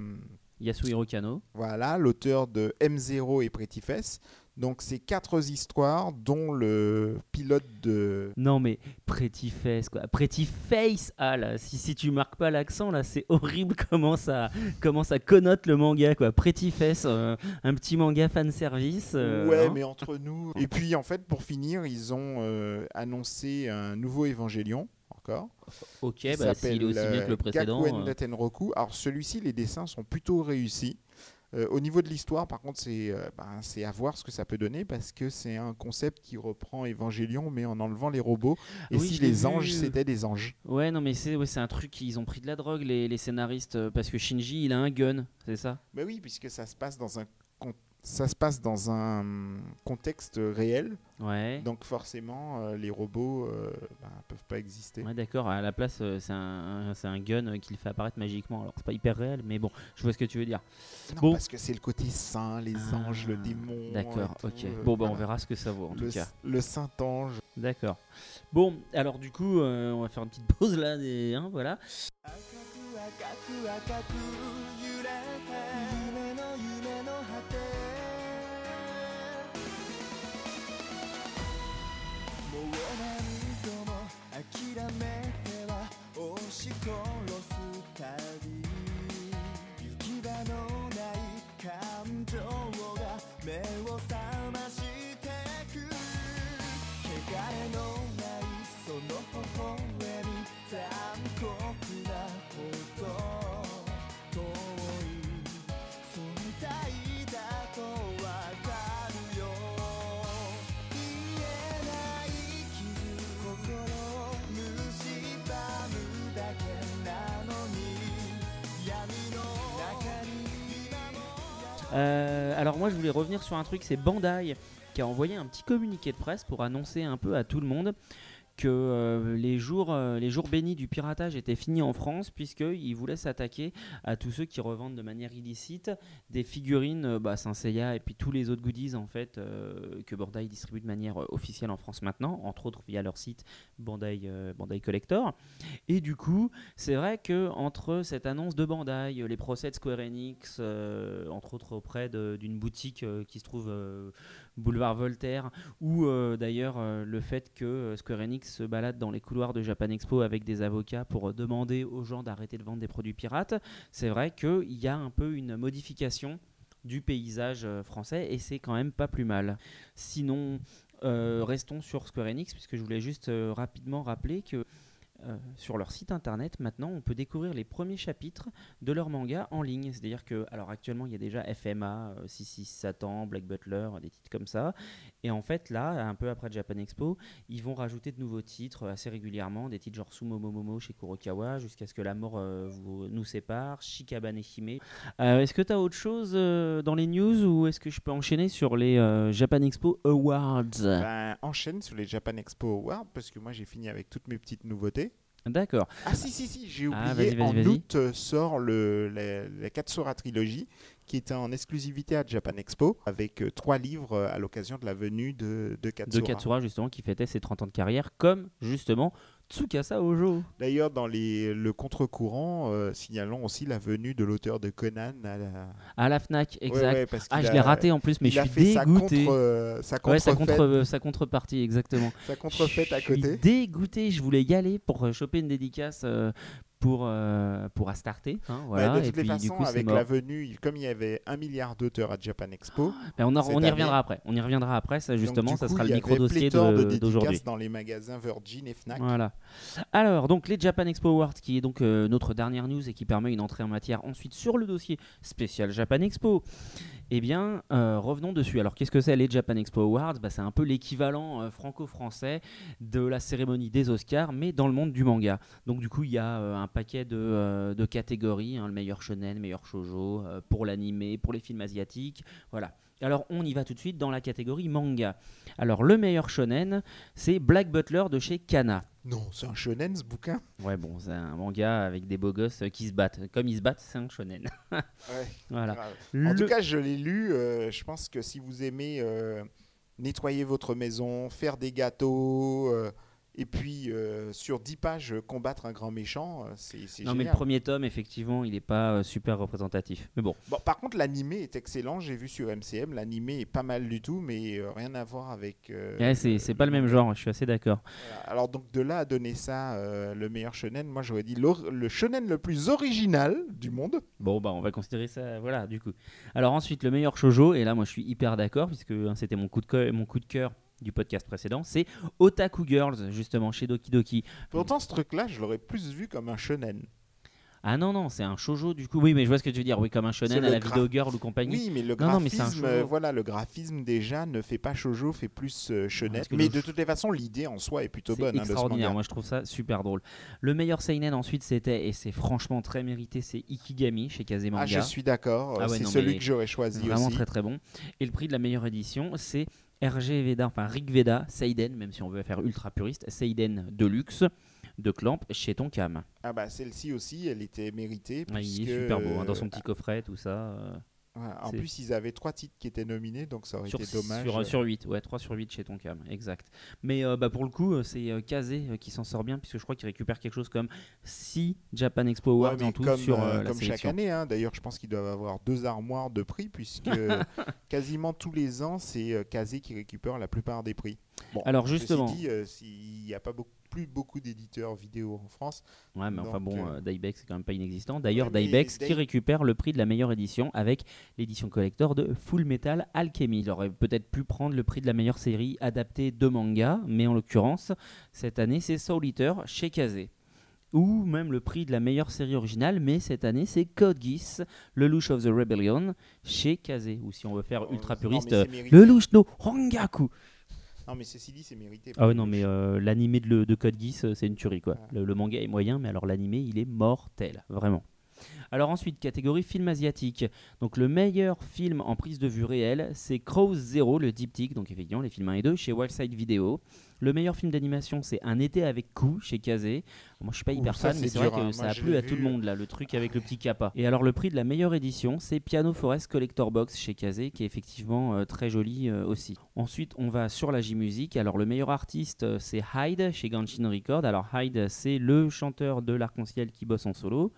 Yasuhiro Kano. Voilà, l'auteur de M0 et Pretty Fest. Donc, c'est quatre histoires, dont le pilote de. Non, mais Pretty Face, quoi. Pretty Face, ah là, si, si tu marques pas l'accent, là, c'est horrible *laughs* comment ça, comment ça connote le manga, quoi. Pretty Face, euh, un petit manga fan service. euh, ouais, hein. mais entre nous. Et puis, en fait, pour finir, ils ont euh, annoncé un nouveau Évangélion, encore. Ok, bah, s'il est aussi bien que le précédent. Gakuen. Alors, celui-ci, les dessins sont plutôt réussis. Euh, au niveau de l'histoire, par contre, c'est euh, ben, à voir ce que ça peut donner parce que c'est un concept qui reprend Évangélion, mais en enlevant les robots. Et Oui, si les anges, c'était des anges. Ouais, non, mais c'est ouais, c'est un truc, ils ont pris de la drogue, les, les scénaristes, euh, parce que Shinji, il a un gun, c'est ça? Mais oui, puisque ça se passe dans un ça se passe dans un contexte réel, Ouais. donc forcément euh, les robots euh, ben, peuvent pas exister. Ouais, d'accord, à la place, euh, c'est un, gun euh, qui le fait apparaître magiquement. Alors, c'est pas hyper réel, mais bon, je vois ce que tu veux dire. Non, Bon. parce que c'est le côté saint, les Ah, anges, le démon. D'accord, ok. Bon, bah, on verra ce que ça vaut, en Le, tout cas. le saint ange. D'accord. Bon, alors, du coup, euh, on va faire une petite *laughs* pause là, des, hein, voilà. Euh, alors, moi, je voulais revenir sur un truc, c'est Bandai qui a envoyé un petit communiqué de presse pour annoncer un peu à tout le monde que euh, les, jours, euh, les jours bénis du piratage étaient finis en France puisqu'ils voulaient s'attaquer à tous ceux qui revendent de manière illicite des figurines euh, bah, Saint Seiya et puis tous les autres goodies en fait euh, que Bandai distribue de manière officielle en France maintenant, entre autres via leur site Bandai, Bandai Collector. Et du coup, c'est vrai que entre cette annonce de Bandai, les procès de Square Enix, entre autres auprès d'une boutique qui se trouve boulevard Voltaire, ou euh, d'ailleurs euh, le fait que euh, Square Enix se balade dans les couloirs de Japan Expo avec des avocats pour demander aux gens d'arrêter de vendre des produits pirates, c'est vrai qu'il y a un peu une modification du paysage français et c'est quand même pas plus mal. Sinon, restons sur Square Enix puisque je voulais juste rapidement rappeler que euh, sur leur site internet, maintenant, on peut découvrir les premiers chapitres de leur manga en ligne. C'est-à-dire que, alors actuellement, il y a déjà FMA, euh, 66 Satan, Black Butler, des titres comme ça. Et en fait, là, un peu après Japan Expo, ils vont rajouter de nouveaux titres assez régulièrement, des titres genre Sumo Momomo chez Kurokawa, jusqu'à ce que la mort euh, nous sépare, Shikabane Hime. Euh, est-ce que tu as autre chose euh, dans les news ou est-ce que je peux enchaîner sur les euh, Japan Expo Awards? Ben, enchaîne sur les Japan Expo Awards parce que moi j'ai fini avec toutes mes petites nouveautés. D'accord. Ah si si si, j'ai Ah, oublié. en août euh, sort le, la, la Katsura trilogie qui était en exclusivité à Japan Expo, avec euh, trois livres euh, à l'occasion de la venue de, de De Katsura. Katsura, justement, qui fêtait ses 30 ans de carrière, comme justement Tsukasa Ojo. D'ailleurs, dans les, le contre-courant, euh, signalons aussi la venue de l'auteur de Conan à la... À la Fnac, exact. ouais, parce ah, je l'ai raté en plus, mais je suis fait sa, dégoûté. contre, euh, sa Ouais, sa, contrefait- contre, euh, sa contrepartie, exactement. sa contrefaite à Je suis côté. dégoûté, je voulais y aller pour choper une dédicace euh, pour, euh, pour Astarté. hein, voilà, Ouais, de et toutes les puis du façons, coup, c'est avec la venue, comme il y avait un milliard d'auteurs à Japan Expo, Mais on, on y année- reviendra après. On y reviendra après, ça donc, justement, du ça coup, sera le y micro avait dossier pléthore de d'aujourd'hui. dans les magasins Virgin et Fnac. Voilà. Alors, donc les Japan Expo Awards, qui est donc euh, notre dernière news et qui permet une entrée en matière ensuite sur le dossier spécial Japan Expo. Eh bien, euh, revenons dessus. Alors, qu'est-ce que c'est les Japan Expo Awards? Bah, C'est un peu l'équivalent euh, franco-français de la cérémonie des Oscars, mais dans le monde du manga. Donc, du coup, il y a euh, un paquet de, euh, de catégories hein, le meilleur shonen, le meilleur shoujo, euh, pour l'animé, pour les films asiatiques. Voilà. Alors, on y va tout de suite dans la catégorie manga. Alors, le meilleur shonen, c'est Black Butler de chez Kana. Non, c'est un shonen ce bouquin? Ouais, bon, c'est un manga avec des beaux gosses euh, qui se battent. Comme ils se battent, c'est un shonen. *laughs* *laughs* voilà. Grave. Le- En tout cas, je l'ai lu. euh, je pense que si vous aimez nettoyer votre maison, faire des gâteaux, et puis euh, sur 10 pages euh, combattre un grand méchant, euh, c'est c'est non, mais le génial. premier tome, effectivement, il n'est pas super représentatif. Mais bon, Bon, par contre, l'animé est excellent. J'ai vu sur MCM. L'animé est pas mal du tout, mais euh, rien à voir avec. euh, ouais, c'est pas le même genre, je suis assez d'accord. Voilà. Alors donc de là à donner ça le meilleur shonen, moi j'aurais dit le shonen le plus original du monde. Bon, bah, on va considérer ça, voilà, du coup. Alors, ensuite, le meilleur shoujo, et là, moi, je suis hyper d'accord, puisque hein, c'était mon, coup de mon coup de cœur du podcast précédent, c'est Otaku Girls, justement, chez Doki Doki. Pourtant ce truc-là, je l'aurais plus vu comme un shonen. Ah non, non, c'est un shoujo, du coup. Oui, mais je vois ce que tu veux dire, oui, comme un shonen à la vidéo girl ou compagnie. Oui, mais le Non, non, mais c'est un graphisme, euh, voilà, le graphisme déjà ne fait pas shoujo, fait plus euh, shonen. Parce que mais de toutes les façons, l'idée en soi est plutôt bonne hein, extraordinaire, moi je trouve ça super drôle. Le meilleur seinen ensuite c'était, et c'est franchement très mérité, c'est Ikigami chez Kazemanga. Ah, je suis d'accord. Ah ouais, c'est celui mais que j'aurais choisi Vraiment aussi. très très bon. Et le prix de la meilleure édition c'est RG Veda, enfin Rig Veda, Seiden, même si on veut faire ultra puriste, Seiden Deluxe de Clamp chez Tonkam. Ah bah celle-ci aussi, elle était méritée. Ah, il puisque, est super beau, hein, dans son euh, petit coffret, tout ça. Euh, En plus, ils avaient trois titres qui étaient nominés, donc ça aurait sur, été dommage. sur, sur 8, ouais, 3 sur 8 chez Tonkam, exact. Mais euh, bah, pour le coup, euh, c'est euh, Kazé euh, qui s'en sort bien, puisque je crois qu'il récupère quelque chose comme 6 Japan Expo Awards en tout comme, sur euh, euh, la comme chaque année, hein. d'ailleurs, je pense qu'ils doivent avoir deux armoires de prix, puisque *laughs* quasiment tous les ans, c'est euh, Kazé qui récupère la plupart des prix. Bon, Alors justement, euh, s'il n'y a pas beaucoup- plus beaucoup d'éditeurs vidéo en France, Ouais, mais enfin bon, euh, euh, c'est quand même pas inexistant. D'ailleurs, Ouais, qui récupère le prix de la meilleure édition avec l'édition collector de Full Metal Alchemy. Il aurait peut-être pu prendre le prix de la meilleure série adaptée de manga, mais en l'occurrence, cette année, c'est Soul Eater chez Kazé. Ou même le prix de la meilleure série originale, mais cette année, c'est Code Geass, le Louche of the Rebellion chez Kazé. Ou si on veut faire Oh, ultra puriste, le Louche no Hongaku. Non, mais ceci dit, c'est mérité. Ah ouais, non, mais euh, l'animé de, Code Geass, euh, c'est une tuerie, quoi. Le manga est moyen, mais alors l'animé, il est mortel, vraiment. Alors ensuite, catégorie film asiatique. Donc le meilleur film en prise de vue réelle, c'est Crows Zero, le diptyque, donc effectivement les films 1 et 2, chez Wildside Video. Le meilleur film d'animation, c'est Un été avec coup, chez Kazé. Moi, je suis pas Ouh, hyper ça, fan, mais c'est vrai dur, hein. que ça Moi, a plu à tout le monde, là, le truc avec le petit kappa. Et alors, le prix de la meilleure édition, c'est Piano Forest Collector Box chez Kazé, qui est effectivement euh, très joli euh, aussi. Ensuite, on va sur la J-Music. Alors, le meilleur artiste, euh, c'est Hyde chez Ganshin Record. Alors, Hyde, c'est le chanteur de l'Arc-en-Ciel qui bosse en solo.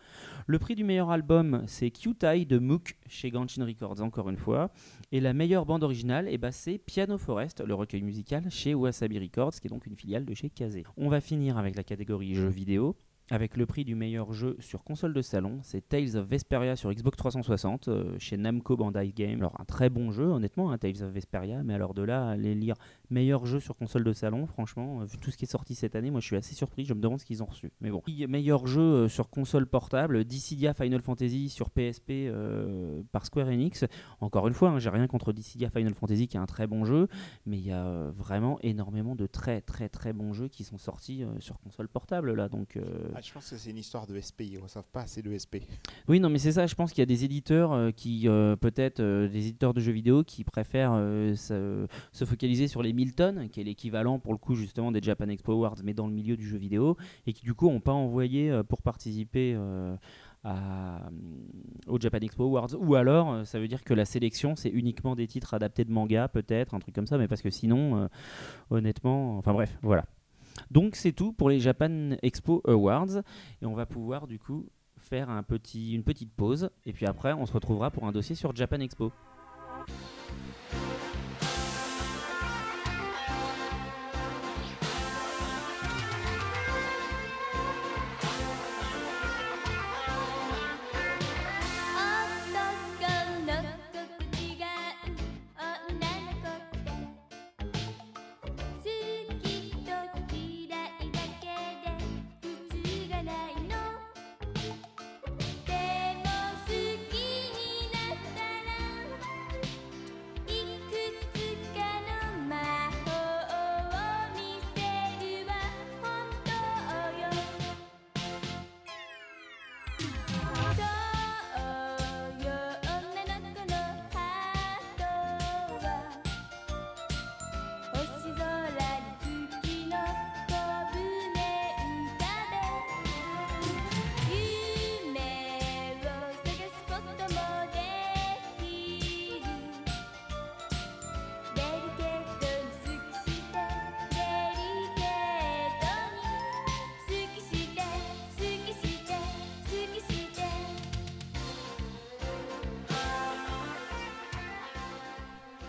Le prix du meilleur album, c'est Q-Tai de Mook chez Ganshin Records, encore une fois. Et la meilleure bande originale, eh ben, c'est Piano Forest, le recueil musical chez Wasabi Records, qui est donc une filiale de chez Kazé. On va finir avec la catégorie jeux vidéo. Avec le prix du meilleur jeu sur console de salon, c'est Tales of Vesperia sur Xbox 360 euh, chez Namco Bandai Game. Alors un très bon jeu honnêtement, hein, Tales of Vesperia, mais alors de là aller lire meilleur jeu sur console de salon, franchement, euh, vu tout ce qui est sorti cette année, moi je suis assez surpris, je me demande ce qu'ils ont reçu. Mais bon, meilleur jeu euh, sur console portable, Dissidia Final Fantasy sur PSP par Square Enix. Encore une fois, hein, j'ai rien contre Dissidia Final Fantasy qui est un très bon jeu, mais il y a vraiment énormément de très très très bons jeux qui sont sortis sur console portable là, donc. Ah, je pense que c'est une histoire de SP. Ils reçoivent pas assez de SP. Oui, non, mais c'est ça. Je pense qu'il y a des éditeurs euh, qui, euh, peut-être, euh, des éditeurs de jeux vidéo qui préfèrent se, se focaliser sur les 1000 tonnes, qui est l'équivalent pour le coup justement des Japan Expo Awards, mais dans le milieu du jeu vidéo, et qui du coup n'ont pas envoyé pour participer. à, au Japan Expo Awards ou alors ça veut dire que la sélection c'est uniquement des titres adaptés de manga peut-être un truc comme ça mais parce que sinon honnêtement enfin bref voilà donc c'est tout pour les Japan Expo Awards et on va pouvoir du coup faire une petite pause et puis après on se retrouvera pour un dossier sur Japan Expo.「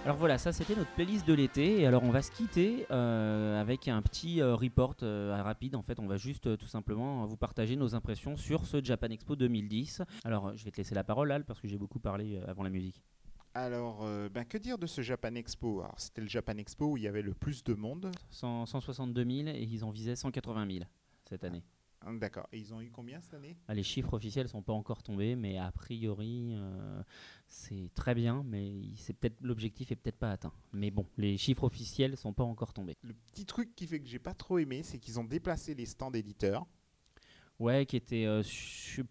Alors voilà, ça c'était notre playlist de l'été et alors on va se quitter euh, avec un petit euh, report euh, rapide. En fait, on va juste tout simplement vous partager nos impressions sur ce Japan Expo 2010. Alors je vais te laisser la parole Al parce que j'ai beaucoup parlé avant la musique. Alors, ben, que dire de ce Japan Expo? Alors, C'était le Japan Expo où il y avait le plus de monde. 100 162 000 et ils en visaient 180 000 cette année. D'accord. Et ils ont eu combien cette année? Ah, les chiffres officiels sont pas encore tombés, mais a priori, euh, c'est très bien, mais peut-être l'objectif est peut-être pas atteint. Mais bon, les chiffres officiels sont pas encore tombés. Le petit truc qui fait que j'ai pas trop aimé, c'est qu'ils ont déplacé les stands éditeurs. Ouais, qui était euh,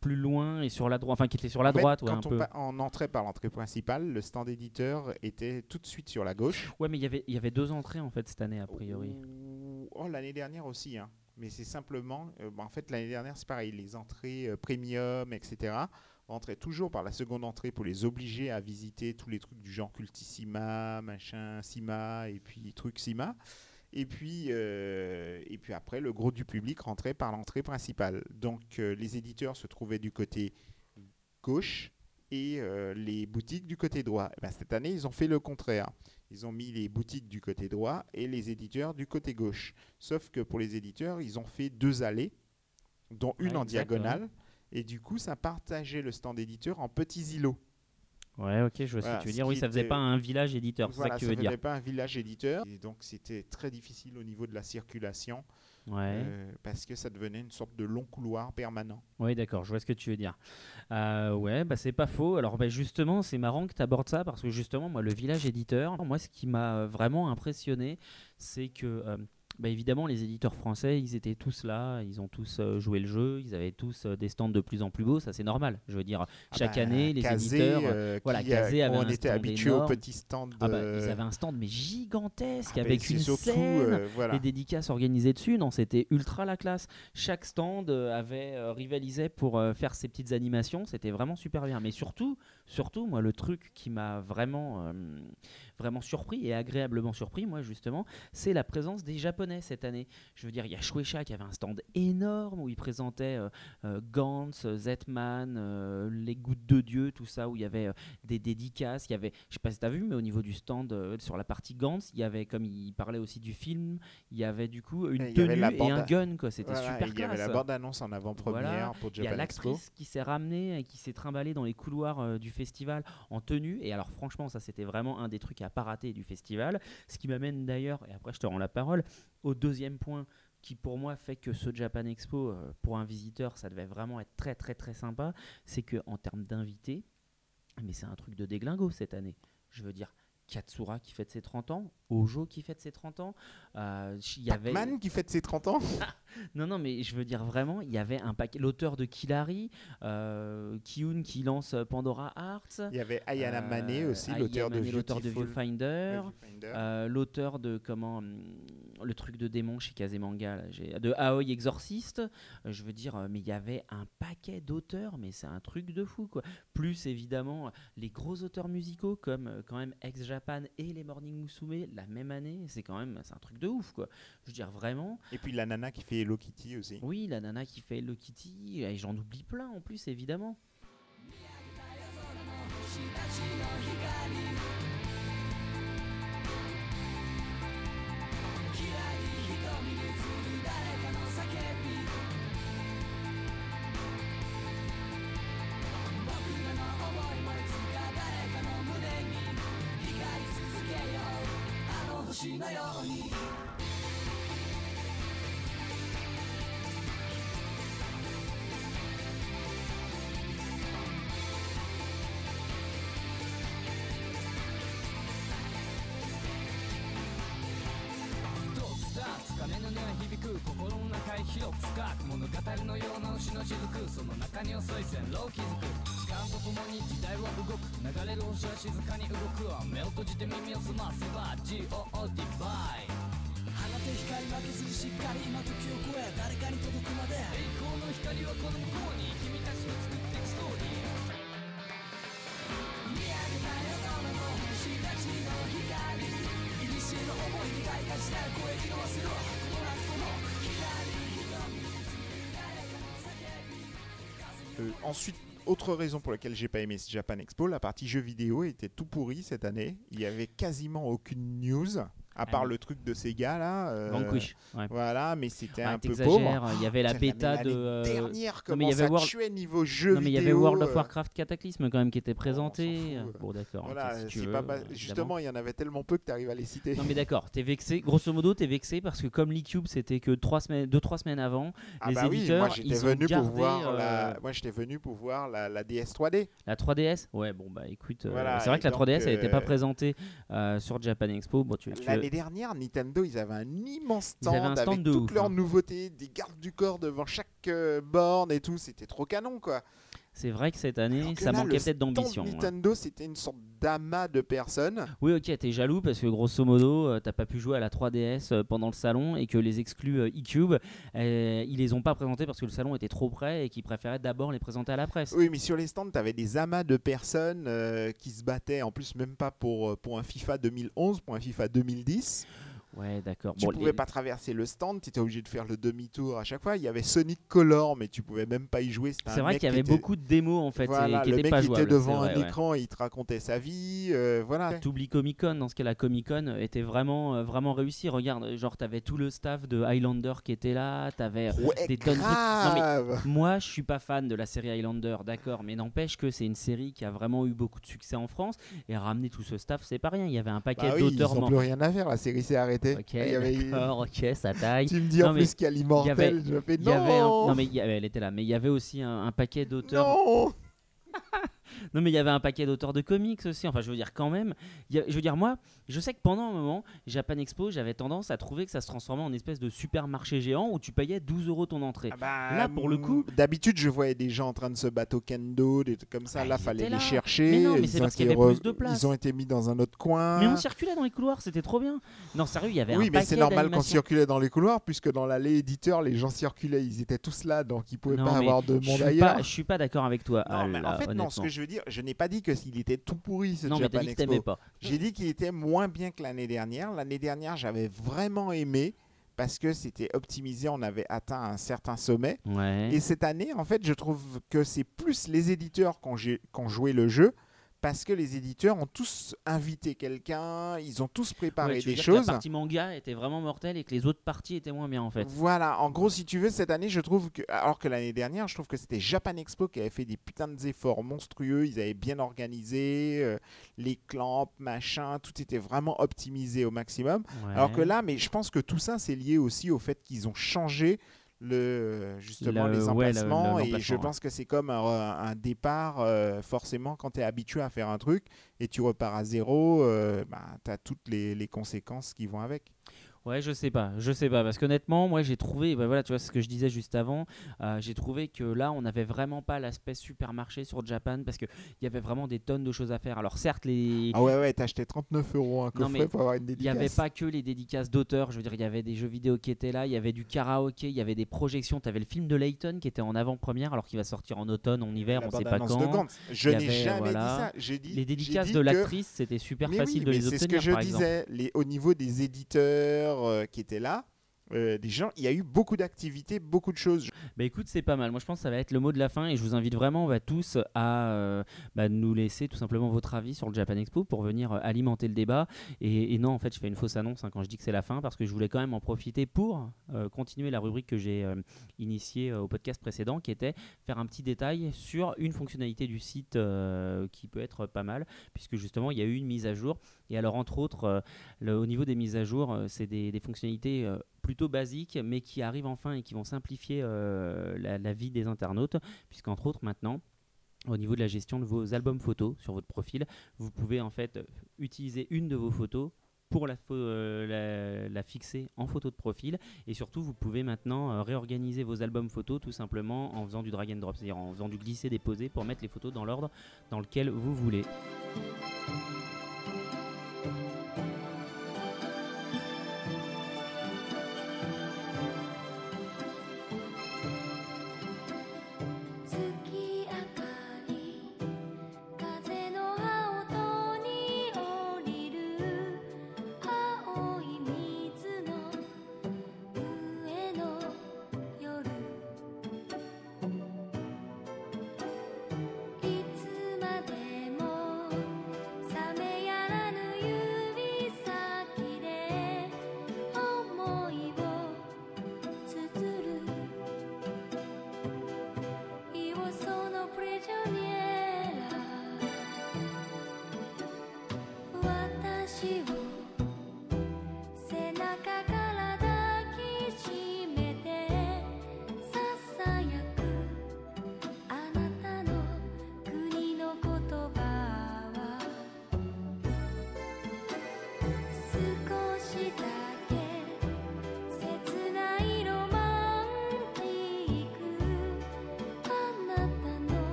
plus loin et sur la droite, enfin qui était sur la En fait, droite, ouais, quand un on, peu. on entrait par l'entrée principale, le stand éditeur était tout de suite sur la gauche. Ouais, mais il y avait il y avait deux entrées en fait cette année a priori. Oh, l'année dernière aussi. hein. Mais c'est simplement, euh, en fait, l'année dernière, c'est pareil, les entrées euh, premium, etc. rentraient toujours par la seconde entrée pour les obliger à visiter tous les trucs du genre Cultissima, machin, Sima, et puis trucs Sima. Et puis, euh, et puis après, le gros du public rentrait par l'entrée principale. Donc, les éditeurs se trouvaient du côté gauche et les boutiques du côté droit. Eh ben, cette année, ils ont fait le contraire. Ils ont mis les boutiques du côté droit et les éditeurs du côté gauche. Sauf que pour les éditeurs, ils ont fait deux allées, dont une Ouais, en diagonale. Et du coup, ça partageait le stand éditeur en petits îlots. Ouais, ok, je vois Voilà, ce que tu veux dire. Oui, ça faisait était- pas un village éditeur, c'est Voilà, ça que tu ça veux dire. faisait pas un village éditeur. Et donc, c'était très difficile au niveau de la circulation Ouais. euh, parce que ça devenait une sorte de long couloir permanent. Oui, d'accord, je vois ce que tu veux dire. Euh, ouais, bah c'est pas faux. Alors bah, justement, c'est marrant que tu abordes ça parce que justement, moi, le village éditeur, moi, ce qui m'a vraiment impressionné, c'est que, euh, bah, évidemment, les éditeurs français, ils étaient tous là, ils ont tous euh, joué le jeu, ils avaient tous euh, des stands de plus en plus beaux, ça c'est normal. Je veux dire, Ah chaque bah, année, les Kazé, éditeurs... euh, voilà, qui, euh, Kazé avait on un était habitué aux petits stands. Ah bah, ils avaient un stand mais gigantesque Ah bah, avec une surtout, scène, voilà. les dédicaces organisées dessus. Non, c'était ultra la classe. Chaque stand avait rivalisé pour faire ses petites animations. C'était vraiment super bien. Mais surtout, surtout, moi, le truc qui m'a vraiment, euh, vraiment surpris et agréablement surpris, moi, justement, c'est la présence des Japonais cette année. Je veux dire, il y a Shueisha qui avait un stand énorme où il présentait euh, euh, Gantz, Zetman, les gouttes de Dieu, tout ça, où il y avait des dédicaces. Il y avait, je sais pas si tu as vu, mais au niveau du stand, sur la partie Gantz, il y avait, comme il parlait aussi du film, il y avait du coup une Et tenue et bande- un gun, quoi. C'était Voilà, super Il y avait la classe. bande-annonce en avant-première Voilà. pour Il y a Japan l'actrice qui s'est ramenée et qui s'est trimballée dans les couloirs du festival en tenue. Et alors, franchement, ça, c'était vraiment un des trucs à pas rater du festival. Ce qui m'amène d'ailleurs, et après, je te rends la parole, au deuxième point qui, pour moi, fait que ce Japan Expo, euh, pour un visiteur, ça devait vraiment être très, très, très sympa. C'est que en termes d'invités, mais c'est un truc de déglingo cette année. Je veux dire. Katsura qui fête ses 30 ans, Ojo qui fête ses 30 ans, euh, il y avait Pac-Man qui fête ses 30 ans *laughs* Non, non, mais je veux dire vraiment, il y avait un paquet. L'auteur de Killary, euh, Kiyun qui lance Pandora Hearts. Il y avait Ayana euh, Mane aussi, l'auteur de l'auteur de Viewfinder. Euh, l'auteur de comment le truc de démon chez Kazemanga là, de Aoi Exorcist euh, je veux dire euh, mais il y avait un paquet d'auteurs mais c'est un truc de fou quoi plus évidemment les gros auteurs musicaux comme quand même Ex Japan et les Morning Musume la même année c'est quand même c'est un truc de ouf quoi. Je veux dire vraiment. Et puis la nana qui fait Hello Kitty aussi. oui la nana qui fait Hello Kitty et j'en oublie plein en plus évidemment く心の中へ広く深く物語のような星の雫その中に遅い線路を築く。時間とともに時代は動く。流れる星は静かに動く。目を閉じて耳を澄ませば GOD バイ放て光負けずにしっかり今時を超え誰かに届くまで。栄光の光はこの向こうに君たちと作っていくストーリー。たちの光いにしえの思いに外化した声色あせろ Ensuite, autre raison pour laquelle j'ai pas aimé ce Japan Expo, la partie jeux vidéo était tout pourri cette année. Il y avait quasiment aucune news, à part oui. le truc de Sega là. euh, Vanquish ouais. Voilà, mais c'était Ah, un peu pauvre. il y avait la bêta de euh, dernière non, mais il y avait World- tuer niveau jeu Non mais il y avait World of euh, Warcraft Cataclysme quand même qui était présenté. fout, euh. bon d'accord. Voilà, si tu veux, pas pas- euh, justement, il y en avait tellement peu que tu arrives à les citer. Non mais d'accord, t'es vexé. Grosso modo, t'es vexé parce que comme l'e-cube c'était que trois semaines, deux trois semaines avant, Ah les bah oui, éditeurs, moi j'étais ils ont venu gardé, pour voir euh, la... moi j'étais venu pour voir la, la DS 3D. la 3DS. Ouais, bon bah écoute, c'est vrai que la donc, 3DS elle n'était pas présentée sur Japan Expo. Bon, tu- L'année dernière, Nintendo, ils avaient un immense stand, un stand avec toutes ouf, leurs hein. nouveautés, des gardes du corps devant chaque euh, borne et tout. C'était trop canon quoi. C'est vrai que cette année, que ça là, manquait peut-être d'ambition. hein. Nintendo, c'était une sorte d'amas de personnes. Oui, ok, t'es jaloux parce que grosso modo, euh, t'as pas pu jouer à la 3DS euh, pendant le salon et que les exclus euh, e-cube, euh, ils les ont pas présentés parce que le salon était trop près et qu'ils préféraient d'abord les présenter à la presse. Oui, mais sur les stands, tu avais des amas de personnes qui se battaient, en plus même pas pour, pour un FIFA 2011, pour un FIFA 2010. Ouais, d'accord. Tu Bon, pouvais les- pas traverser le stand, tu étais obligé de faire le demi-tour à chaque fois. Il y avait Sonic Color, mais tu pouvais même pas y jouer. C'est vrai qu'il y avait était- beaucoup de démos en fait Voilà, et qui le mec pas qui jouables. était devant vrai, un ouais. écran et il te racontait sa vie. euh, voilà. T'oublies Comic Con dans ce cas-là. Comic Con était vraiment, euh, vraiment réussi. Regarde, genre t'avais tout le staff de Highlander qui était là. T'avais. Ouais, des tonnes de. Non, mais-. Moi, je suis pas fan de la série Highlander, d'accord, mais n'empêche que c'est une série qui a vraiment eu beaucoup de succès en France et ramener tout ce staff, c'est pas rien. Il y avait un paquet Bah oui, ils d'auteurs. n'ont man- plus rien à faire, la série s'est arrêtée. Ok, Il y avait- ok, ça taille. Tu me dis Non, en mais plus qu'il y a l'immortel, je fais avait un- non, non mais il y avait- elle était là, mais il y avait aussi un, un paquet d'auteurs. non. *laughs* Non mais il y avait un paquet d'auteurs de comics aussi. Enfin, je veux dire quand même. il y a- je veux dire moi, je sais que pendant un moment, Japan Expo, j'avais tendance à trouver que ça se transformait en espèce de supermarché géant où tu payais 12 euros ton entrée. Ah bah, Là, pour le coup- mm, D'habitude, je voyais des gens en train de se battre au kendo, des trucs comme ça. Ah, là, fallait les chercher. Mais non, mais ils c'est ont parce qu'il y été avait plus de place. Ils ont été mis dans un autre coin. Mais on circulait dans les couloirs, c'était trop bien. Non, sérieux, il y avait un oui, mais c'est normal qu'on circulait dans les couloirs, puisque dans l'allée éditeur, les gens circulaient. Ils étaient tous là, donc ils pouvaient Non, pas avoir de monde ailleurs. pas, je suis pas d'accord avec toi. Non, mais en fait, non, ce que je veux dire, je n'ai pas dit qu'il était tout pourri ce Non, mais Japan que Expo. pas. J'ai dit qu'il était moins bien que l'année dernière. L'année dernière, j'avais vraiment aimé parce que c'était optimisé, on avait atteint un certain sommet. Ouais. Et cette année, en fait, je trouve que c'est plus les éditeurs qui ont, gé- qui ont joué le jeu parce que les éditeurs ont tous invité quelqu'un, ils ont tous préparé Ouais, tu veux des dire que La choses. partie manga était vraiment mortelle et que les autres parties étaient moins bien en fait. Voilà, en gros, si tu veux, cette année, je trouve que, alors que l'année dernière, je trouve que c'était Japan Expo qui avait fait des putains d'efforts monstrueux, ils avaient bien organisé, euh, les clamps, machin, tout était vraiment optimisé au maximum. Alors que là, mais je pense que tout ça, c'est lié aussi au fait qu'ils ont changé le justement Le- les ouais, le- emplacements. Le- et je pense que c'est comme un, un départ euh, forcément quand tu es habitué à faire un truc et tu repars à zéro euh, bah, tu as toutes les, les conséquences qui vont avec Ouais, je sais pas, je sais pas, parce qu'honnêtement, moi j'ai trouvé, bah voilà, tu vois ce que je disais juste avant, euh, j'ai trouvé que là on n'avait vraiment pas l'aspect supermarché sur Japan, parce qu'il y avait vraiment des tonnes de choses à faire. Alors certes, les... Ah ouais, ouais, t'as acheté 39 euros un Non, coffret mais pour avoir une Il n'y dédicace. avait pas que les dédicaces d'auteurs, je veux dire, il y avait des jeux vidéo qui étaient là, il y avait du karaoké, il y avait des projections, tu avais le film de Layton qui était en avant-première alors qu'il va sortir en automne, en hiver, La on sait pas quand. Je n'ai jamais voilà, dit ça. J'ai dit, Les dédicaces dit de que- l'actrice, c'était super Mais facile oui, de mais les c'est ce obtenir que je par disais. Les, au niveau des éditeurs qui étaient là, euh, des gens, il y a eu beaucoup d'activités, beaucoup de choses. Bah écoute, c'est pas mal. Moi, je pense que ça va être le mot de la fin et je vous invite vraiment bah, tous à euh, bah, nous laisser tout simplement votre avis sur le Japan Expo pour venir euh, alimenter le débat. Et, non, en fait, je fais une fausse annonce hein, quand je dis que c'est la fin parce que je voulais quand même en profiter pour continuer la rubrique que j'ai initiée au podcast précédent qui était faire un petit détail sur une fonctionnalité du site qui peut être pas mal puisque justement, il y a eu une mise à jour. Et alors, entre autres, au niveau des mises à jour, c'est des, des fonctionnalités euh, plutôt basiques, mais qui arrivent enfin et qui vont simplifier euh, la, vie des internautes, puisqu'entre autres maintenant, au niveau de la gestion de vos albums photos sur votre profil, vous pouvez en fait utiliser une de vos photos pour la, euh, fixer en photo de profil et surtout vous pouvez maintenant euh, réorganiser vos albums photos tout simplement en faisant du drag and drop, c'est-à-dire en faisant du glisser déposer pour mettre les photos dans l'ordre dans lequel vous voulez.「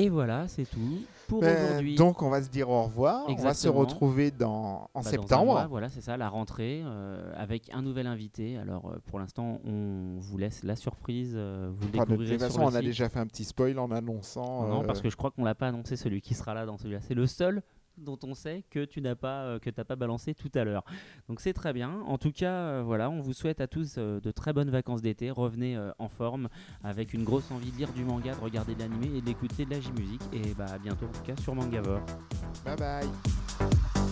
Et voilà, c'est tout pour Ben, aujourd'hui. donc, on va se dire au revoir. On va se Exactement. retrouver dans, en Bah, dans septembre. mois, voilà, c'est ça, la rentrée, euh, avec un nouvel invité. Alors, euh, pour l'instant, on vous laisse la surprise. euh, vous le Enfin, de découvrirez toute façon, on a déjà fait un petit spoil en annonçant. Non, euh, parce que je crois qu'on l'a pas annoncé celui qui sera là dans celui-là. C'est le seul dont on sait que tu n'as pas euh, que pas balancé tout à l'heure. Donc c'est très bien. En tout cas, euh, voilà, on vous souhaite à tous euh, de très bonnes vacances d'été. Revenez en forme avec une grosse envie de lire du manga, de regarder de et d'écouter de la J-musique. Et bah à bientôt en tout cas sur Mangavore. Bye bye.